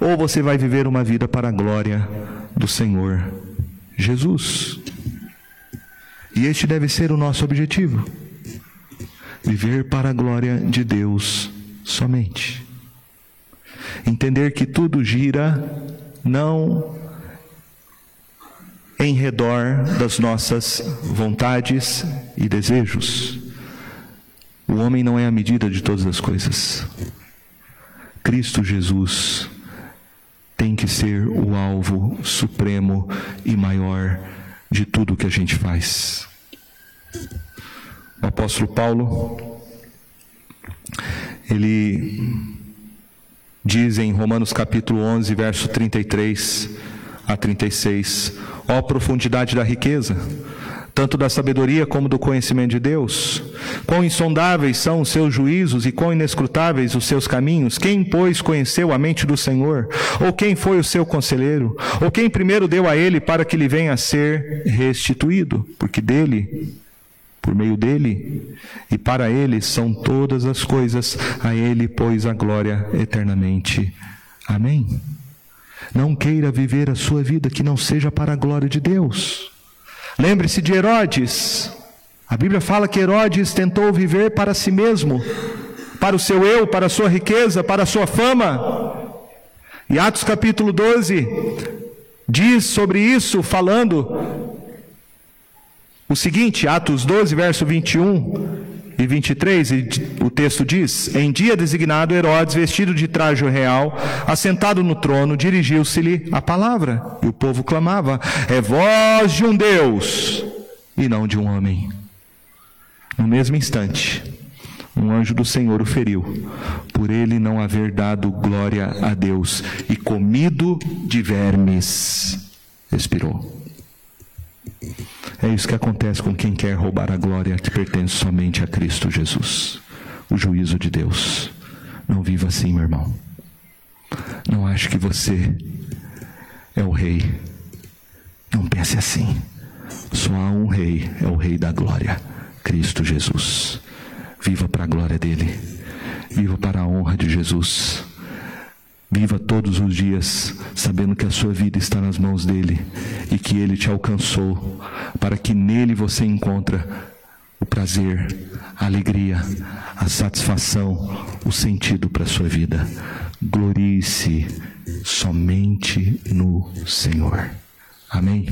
ou você vai viver uma vida para a glória do Senhor Jesus. E este deve ser o nosso objetivo. Viver para a glória de Deus somente. Entender que tudo gira não em redor das nossas vontades e desejos. O homem não é a medida de todas as coisas. Cristo Jesus tem que ser o alvo supremo e maior de tudo que a gente faz. O apóstolo Paulo, ele diz em Romanos capítulo 11, verso 33 a 36, ó profundidade da riqueza, tanto da sabedoria como do conhecimento de Deus. Quão insondáveis são os seus juízos e quão inescrutáveis os seus caminhos. Quem, pois, conheceu a mente do Senhor? Ou quem foi o seu conselheiro? Ou quem primeiro deu a ele para que lhe venha a ser restituído? Porque dele, por meio dele e para ele são todas as coisas, a ele, pois, a glória eternamente. Amém. Não queira viver a sua vida que não seja para a glória de Deus. Lembre-se de Herodes. A Bíblia fala que Herodes tentou viver para si mesmo, para o seu eu, para a sua riqueza, para a sua fama. E Atos capítulo 12 diz sobre isso, falando o seguinte, Atos 12, verso 21 e 23, o texto diz: Em dia designado, Herodes, vestido de traje real, assentado no trono, dirigiu-se-lhe a palavra. E o povo clamava: É voz de um Deus e não de um homem. No mesmo instante, um anjo do Senhor o feriu, por ele não haver dado glória a Deus e comido de vermes, expirou. É isso que acontece com quem quer roubar a glória que pertence somente a Cristo Jesus, o juízo de Deus. Não viva assim, meu irmão. Não ache que você é o rei. Não pense assim. Só há um rei, é o rei da glória, Cristo Jesus. Viva para a glória dele. Viva para a honra de Jesus. Viva todos os dias sabendo que a sua vida está nas mãos dele e que ele te alcançou para que nele você encontra o prazer, a alegria, a satisfação, o sentido para a sua vida. Glorie-se somente no Senhor. Amém.